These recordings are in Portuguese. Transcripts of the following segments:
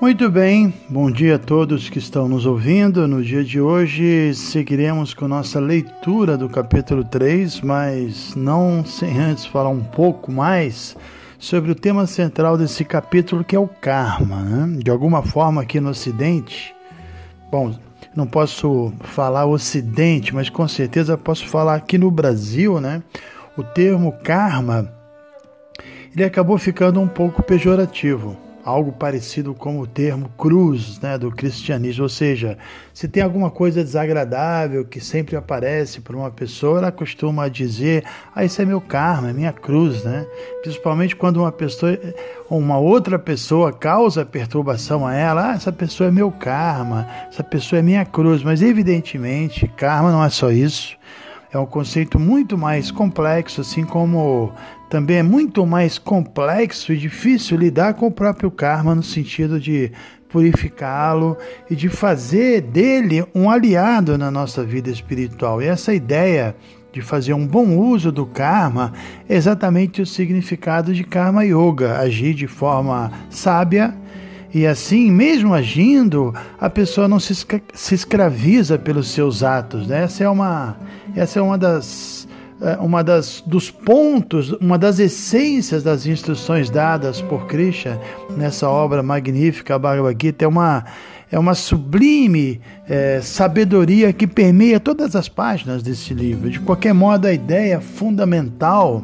Muito bem, bom dia a todos que estão nos ouvindo. No dia de hoje seguiremos com nossa leitura do capítulo 3, mas não sem antes falar um pouco mais sobre o tema central desse capítulo, que é o karma. Né? De alguma forma, aqui no Ocidente, bom, não posso falar Ocidente, mas com certeza posso falar aqui no Brasil, né? O termo karma ele acabou ficando um pouco pejorativo algo parecido com o termo cruz né, do cristianismo, ou seja, se tem alguma coisa desagradável que sempre aparece para uma pessoa, ela costuma dizer, ah, isso é meu karma, é minha cruz, né? Principalmente quando uma pessoa, uma outra pessoa causa perturbação a ela, ah, essa pessoa é meu karma, essa pessoa é minha cruz, mas evidentemente karma não é só isso, é um conceito muito mais complexo, assim como também é muito mais complexo e difícil lidar com o próprio karma no sentido de purificá-lo e de fazer dele um aliado na nossa vida espiritual. E essa ideia de fazer um bom uso do karma é exatamente o significado de karma yoga, agir de forma sábia e assim, mesmo agindo, a pessoa não se, escraviza pelos seus atos. Né? Essa é uma, essa é uma das uma das dos pontos, uma das essências das instruções dadas por Krishna nessa obra magnífica, Bhagavad Gita, é uma, é uma sublime é, sabedoria que permeia todas as páginas desse livro. De qualquer modo, a ideia fundamental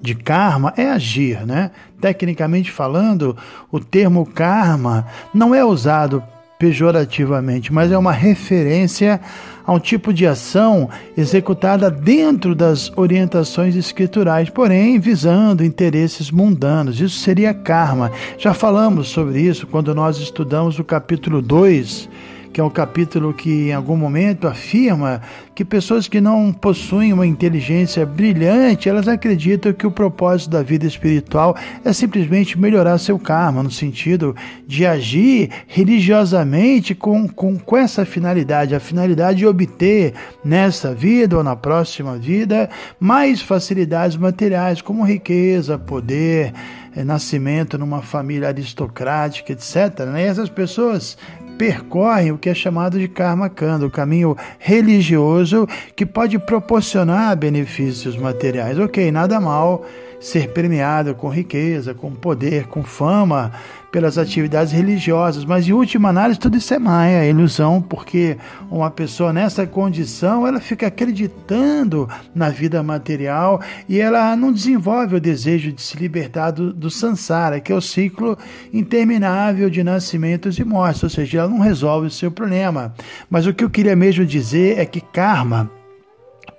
de karma é agir, né? Tecnicamente falando, o termo karma não é usado pejorativamente, mas é uma referência a um tipo de ação executada dentro das orientações escriturais, porém visando interesses mundanos. Isso seria karma. Já falamos sobre isso quando nós estudamos o capítulo 2 que é um capítulo que em algum momento afirma que pessoas que não possuem uma inteligência brilhante, elas acreditam que o propósito da vida espiritual é simplesmente melhorar seu karma, no sentido de agir religiosamente com, com, com essa finalidade, a finalidade de obter nessa vida ou na próxima vida mais facilidades materiais, como riqueza, poder, é, nascimento numa família aristocrática, etc. Né? E essas pessoas percorrem o que é chamado de karma kanda, o caminho religioso que pode proporcionar benefícios materiais. Ok, nada mal ser premiado com riqueza, com poder, com fama, pelas atividades religiosas, mas em última análise tudo isso é maia, é ilusão, porque uma pessoa nessa condição, ela fica acreditando na vida material e ela não desenvolve o desejo de se libertar do, do sansara, que é o ciclo interminável de nascimentos e mortes, ou seja, ela não resolve o seu problema. Mas o que eu queria mesmo dizer é que karma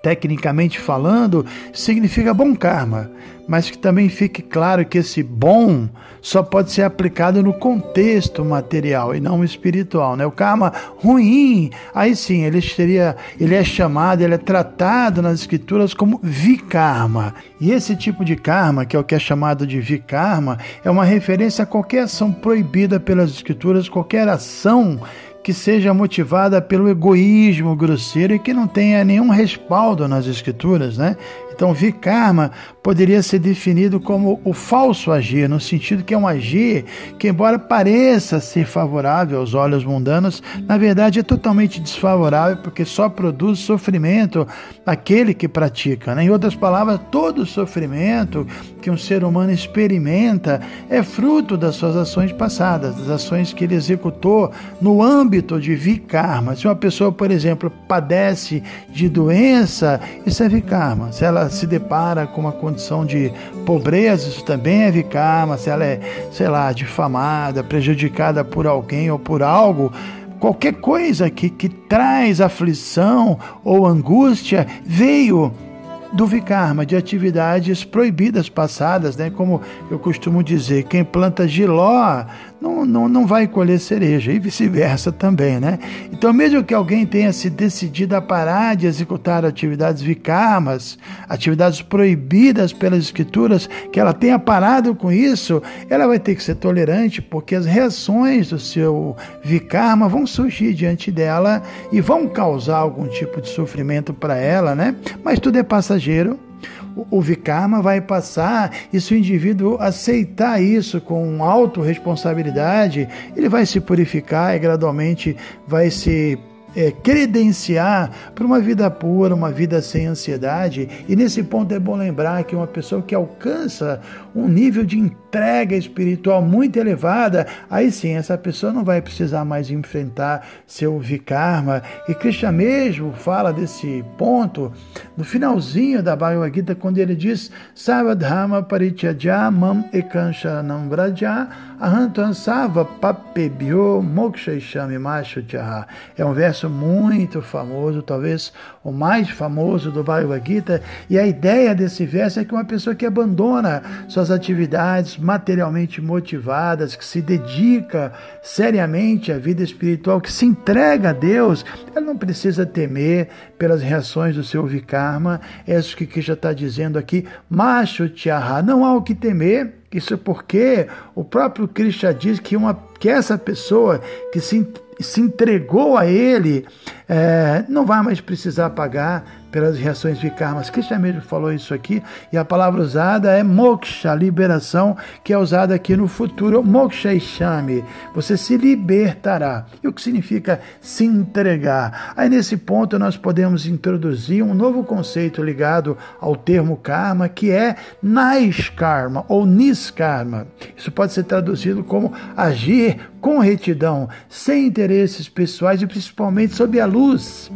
tecnicamente falando, significa bom karma, mas que também fique claro que esse bom só pode ser aplicado no contexto material e não espiritual, né? O karma ruim, aí sim, ele seria, ele é chamado, ele é tratado nas escrituras como vikarma. E esse tipo de karma, que é o que é chamado de vikarma, é uma referência a qualquer ação proibida pelas escrituras, qualquer ação que seja motivada pelo egoísmo grosseiro e que não tenha nenhum respaldo nas escrituras, né? Então, vikarma poderia ser definido como o falso agir, no sentido que é um agir que, embora pareça ser favorável aos olhos mundanos, na verdade é totalmente desfavorável porque só produz sofrimento aquele que pratica. Né? Em outras palavras, todo sofrimento que um ser humano experimenta é fruto das suas ações passadas, das ações que ele executou no âmbito de vikarma. Se uma pessoa, por exemplo, padece de doença, isso é vikarma. Se ela se depara com uma condição de pobreza, isso também é vikarma. Se ela é, sei lá, difamada, prejudicada por alguém ou por algo, qualquer coisa que, que traz aflição ou angústia veio do Vikarma, de atividades proibidas passadas, né? Como eu costumo dizer, quem planta giló não, não, não vai colher cereja, e vice-versa também, né? Então, mesmo que alguém tenha se decidido a parar de executar atividades vikarmas, atividades proibidas pelas escrituras, que ela tenha parado com isso, ela vai ter que ser tolerante, porque as reações do seu vikarma vão surgir diante dela e vão causar algum tipo de sofrimento para ela, né? Mas tudo é passageiro o Vikarma vai passar e se o indivíduo aceitar isso com autorresponsabilidade, ele vai se purificar e gradualmente vai se é, credenciar para uma vida pura, uma vida sem ansiedade. E nesse ponto é bom lembrar que uma pessoa que alcança um nível de entrega espiritual muito elevada, aí sim essa pessoa não vai precisar mais enfrentar seu vikarma. E Krishna mesmo fala desse ponto no finalzinho da Bhagavad Gita, quando ele diz Savadhama Parityajya Mam Ekansha Nambraja Ahantan Sava Papebhyo Mokshayshami Mashuchaha. É um verso muito famoso, talvez o mais famoso do Bhagavad Gita, e a ideia desse verso é que uma pessoa que abandona suas atividades materialmente motivadas, que se dedica seriamente à vida espiritual, que se entrega a Deus, ela não precisa temer pelas reações do seu vikarma. É isso que Krishna está dizendo aqui. Macho Tiaha, não há o que temer. Isso porque o próprio Krishna diz que, uma, que essa pessoa que se, se entregou a ele é, não vai mais precisar pagar pelas reações vikarmas. Krishna mesmo falou isso aqui, e a palavra usada é moksha, liberação, que é usada aqui no futuro, moksha ishami, você se libertará. E o que significa se entregar? Aí nesse ponto nós podemos introduzir um novo conceito ligado ao termo karma, que é naiskarma ou niskarma. Isso pode ser traduzido como agir com retidão, sem interesses pessoais e principalmente sob a luz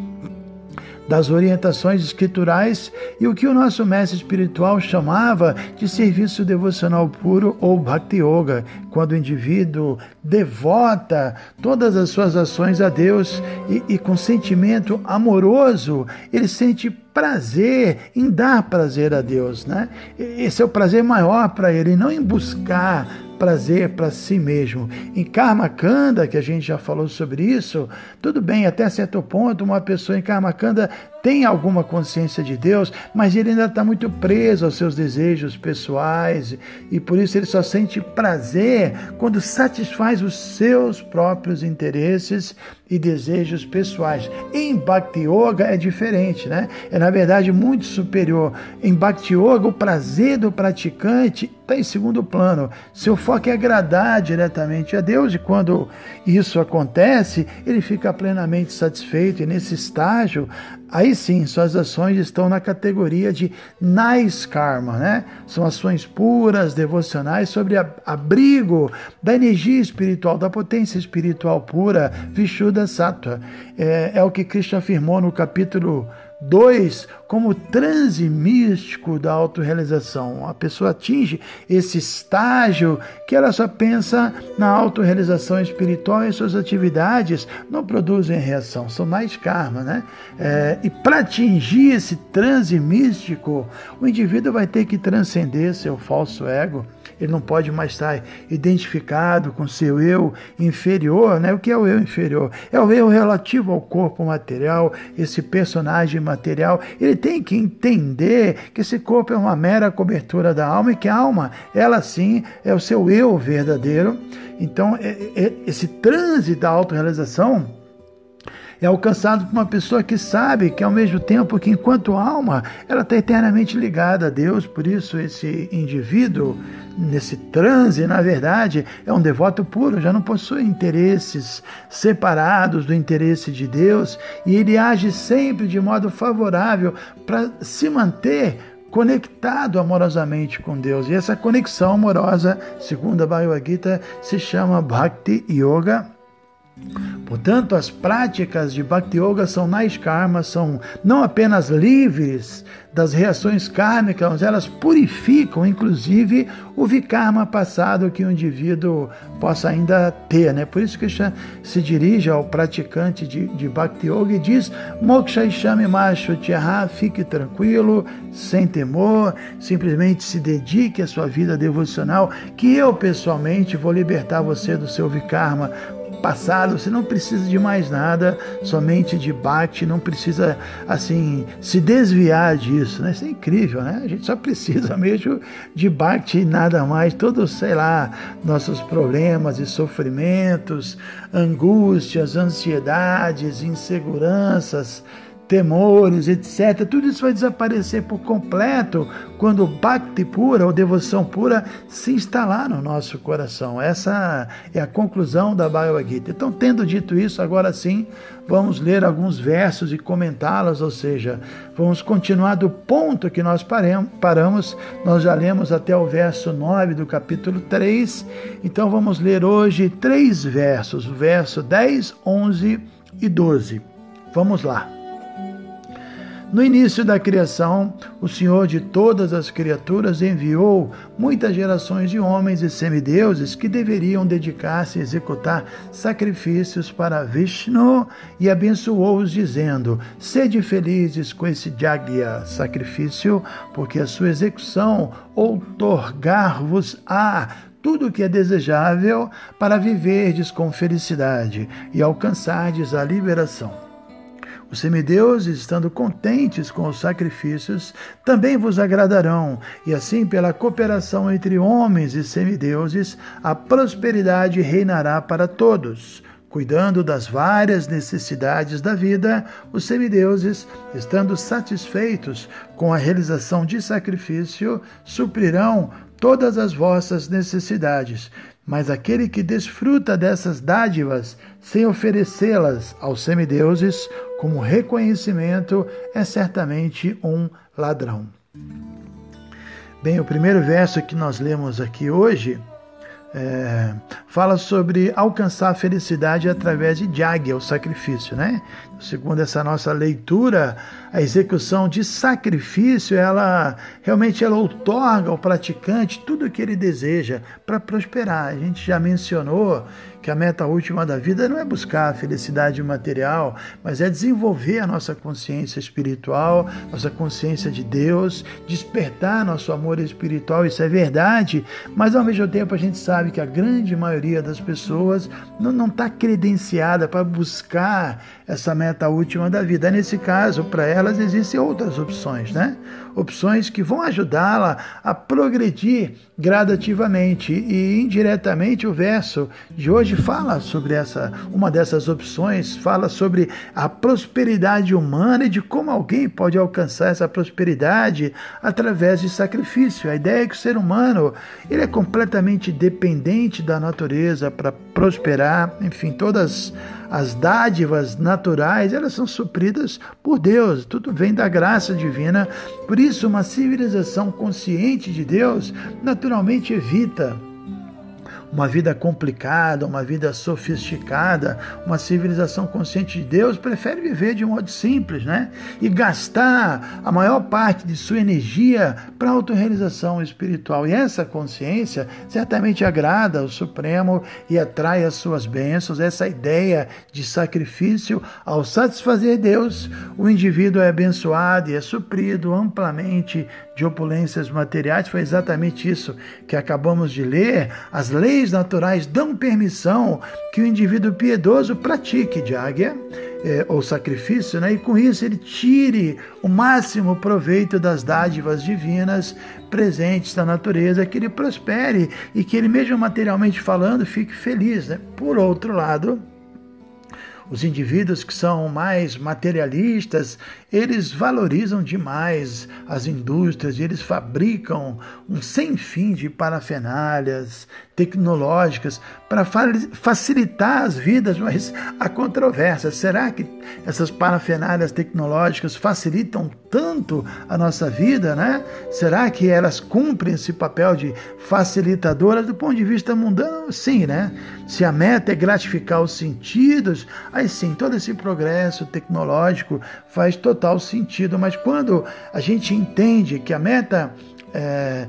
das orientações escriturais e o que o nosso mestre espiritual chamava de serviço devocional puro ou bhakti yoga, quando o indivíduo devota todas as suas ações a Deus e, e com sentimento amoroso, ele sente prazer em dar prazer a Deus, né? Esse é o prazer maior para ele, não em buscar prazer para si mesmo. Em Karma Kanda, que a gente já falou sobre isso, tudo bem, até certo ponto, uma pessoa em Karma Kanda tem alguma consciência de Deus, mas ele ainda está muito preso aos seus desejos pessoais e por isso ele só sente prazer quando satisfaz os seus próprios interesses e desejos pessoais. Em Bhakti Yoga é diferente, né? É na verdade muito superior. Em Bhakti Yoga, o prazer do praticante está em segundo plano. Seu foco é agradar diretamente a Deus e quando isso acontece, ele fica plenamente satisfeito e nesse estágio aí sim suas ações estão na categoria de nice karma, né? São ações puras, devocionais, sobre abrigo da energia espiritual, da potência espiritual pura, Vishuddha Sattva. É, é o que Cristo afirmou no capítulo 2, como transe místico da autorrealização. A pessoa atinge esse estágio que ela só pensa na autorrealização espiritual e suas atividades não produzem reação, são mais karma, né? É, e para atingir esse transe místico, o indivíduo vai ter que transcender seu falso ego ele não pode mais estar identificado com seu eu inferior, né? O que é o eu inferior? É o eu relativo ao corpo material, esse personagem material. Ele tem que entender que esse corpo é uma mera cobertura da alma e que a alma, ela sim, é o seu eu verdadeiro. Então, é, é, esse transe da autorrealização é alcançado por uma pessoa que sabe que ao mesmo tempo que enquanto alma ela está eternamente ligada a Deus, por isso esse indivíduo nesse transe, na verdade, é um devoto puro, já não possui interesses separados do interesse de Deus. E ele age sempre de modo favorável para se manter conectado amorosamente com Deus. E essa conexão amorosa, segundo a Bhagavad Gita, se chama Bhakti Yoga Portanto, as práticas de Bhakti Yoga são Naiskarma, são não apenas livres das reações kármicas, elas purificam, inclusive, o vikarma passado que o indivíduo possa ainda ter. Né? Por isso que se dirige ao praticante de, de Bhakti Yoga e diz: Moksha Ishami Macho Tyaha, fique tranquilo, sem temor, simplesmente se dedique à sua vida devocional, que eu pessoalmente vou libertar você do seu vikarma passado, você não precisa de mais nada, somente de bate, não precisa assim se desviar disso, né? Isso é incrível, né? A gente só precisa mesmo de bate e nada mais. Todos, sei lá, nossos problemas e sofrimentos, angústias, ansiedades, inseguranças, temores, etc. Tudo isso vai desaparecer por completo quando o Bhakti pura, ou devoção pura, se instalar no nosso coração. Essa é a conclusão da Bhagavad Gita. Então, tendo dito isso, agora sim, vamos ler alguns versos e comentá-los, ou seja, vamos continuar do ponto que nós paramos. Nós já lemos até o verso 9 do capítulo 3. Então, vamos ler hoje três versos, o verso 10, 11 e 12. Vamos lá. No início da criação, o Senhor de todas as criaturas enviou muitas gerações de homens e semideuses que deveriam dedicar-se a executar sacrifícios para Vishnu e abençoou-os, dizendo: Sede felizes com esse Jagya, sacrifício, porque a sua execução outorgar-vos-á tudo o que é desejável para viverdes com felicidade e alcançardes a liberação. Os semideuses, estando contentes com os sacrifícios, também vos agradarão, e assim, pela cooperação entre homens e semideuses, a prosperidade reinará para todos. Cuidando das várias necessidades da vida, os semideuses, estando satisfeitos com a realização de sacrifício, suprirão todas as vossas necessidades. Mas aquele que desfruta dessas dádivas sem oferecê-las aos semideuses como reconhecimento é certamente um ladrão. Bem, o primeiro verso que nós lemos aqui hoje é, fala sobre alcançar a felicidade através de Jagya, o sacrifício, né? Segundo essa nossa leitura, a execução de sacrifício, ela realmente ela outorga ao praticante tudo o que ele deseja para prosperar. A gente já mencionou que a meta última da vida não é buscar a felicidade material, mas é desenvolver a nossa consciência espiritual, nossa consciência de Deus, despertar nosso amor espiritual. Isso é verdade, mas ao mesmo tempo a gente sabe que a grande maioria das pessoas não está credenciada para buscar essa meta última da vida. Nesse caso, para elas existem outras opções, né? Opções que vão ajudá-la a progredir gradativamente e indiretamente o verso de hoje fala sobre essa uma dessas opções, fala sobre a prosperidade humana e de como alguém pode alcançar essa prosperidade através de sacrifício. A ideia é que o ser humano, ele é completamente dependente da natureza para prosperar, enfim, todas as dádivas naturais, elas são supridas por Deus, tudo vem da graça divina. Por isso, uma civilização consciente de Deus naturalmente evita uma vida complicada, uma vida sofisticada, uma civilização consciente de Deus prefere viver de um modo simples, né? E gastar a maior parte de sua energia para autorrealização espiritual. E essa consciência certamente agrada ao Supremo e atrai as suas bênçãos. Essa ideia de sacrifício, ao satisfazer Deus, o indivíduo é abençoado e é suprido amplamente de opulências materiais. Foi exatamente isso que acabamos de ler. As leis naturais dão permissão que o indivíduo piedoso pratique diáguia é, ou sacrifício, né? e com isso ele tire o máximo proveito das dádivas divinas presentes na natureza, que ele prospere e que ele, mesmo materialmente falando, fique feliz. Né? Por outro lado, os indivíduos que são mais materialistas, eles valorizam demais as indústrias eles fabricam um sem fim de parafernálias, tecnológicas para facilitar as vidas, mas há controvérsia. Será que essas parafernálias tecnológicas facilitam tanto a nossa vida, né? Será que elas cumprem esse papel de facilitadoras do ponto de vista mundano? Sim, né? Se a meta é gratificar os sentidos, aí sim, todo esse progresso tecnológico faz total sentido. Mas quando a gente entende que a meta é,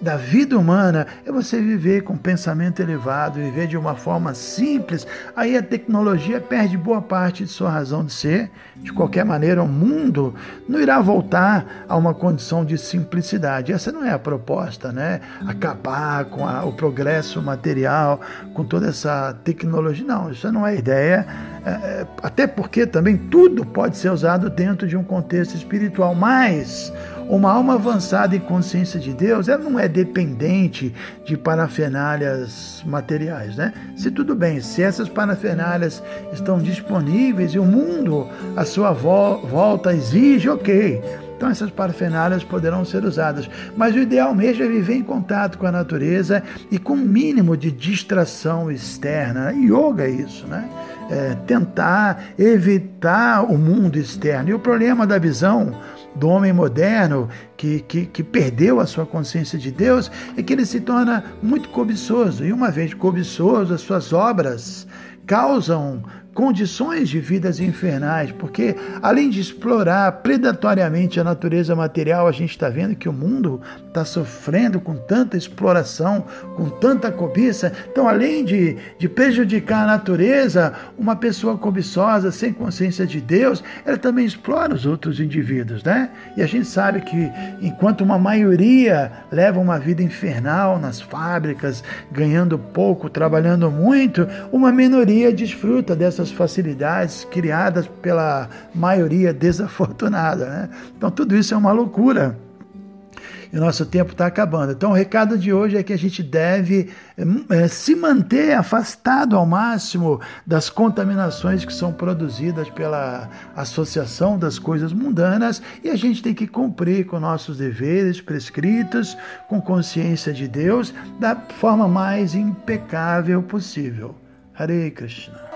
da vida humana é você viver com pensamento elevado, viver de uma forma simples. Aí a tecnologia perde boa parte de sua razão de ser. De qualquer maneira, o mundo não irá voltar a uma condição de simplicidade. Essa não é a proposta, né? Acabar com a, o progresso material, com toda essa tecnologia. Não, isso não é ideia. É, é até porque também tudo pode ser usado dentro de um contexto espiritual. Mas uma alma avançada em consciência de Deus, ela não é dependente de parafernálias materiais, né? Se tudo bem, se essas parafernálias estão disponíveis e o mundo à sua volta exige, ok. Então essas parafernálias poderão ser usadas. Mas o ideal mesmo é viver em contato com a natureza e com um mínimo de distração externa. Yoga é isso, né? É, tentar evitar o mundo externo. E o problema da visão do homem moderno que, que, que, perdeu a sua consciência de Deus é que ele se torna muito cobiçoso. E uma vez cobiçoso, as suas obras causam condições de vidas infernais, porque além de explorar predatoriamente a natureza material, a gente está vendo que o mundo está sofrendo com tanta exploração, com tanta cobiça. Então, além de, de prejudicar a natureza, uma pessoa cobiçosa, sem consciência de Deus, ela também explora os outros indivíduos, né? E a gente sabe que enquanto uma maioria leva uma vida infernal nas fábricas, ganhando pouco, trabalhando muito, uma minoria desfruta dessas essas facilidades criadas pela maioria desafortunada. Né? Então, tudo isso é uma loucura. E o nosso tempo está acabando. Então, o recado de hoje é que a gente deve é, se manter afastado ao máximo das contaminações que são produzidas pela associação das coisas mundanas e a gente tem que cumprir com nossos deveres prescritos, com consciência de Deus, da forma mais impecável possível. Hare Krishna.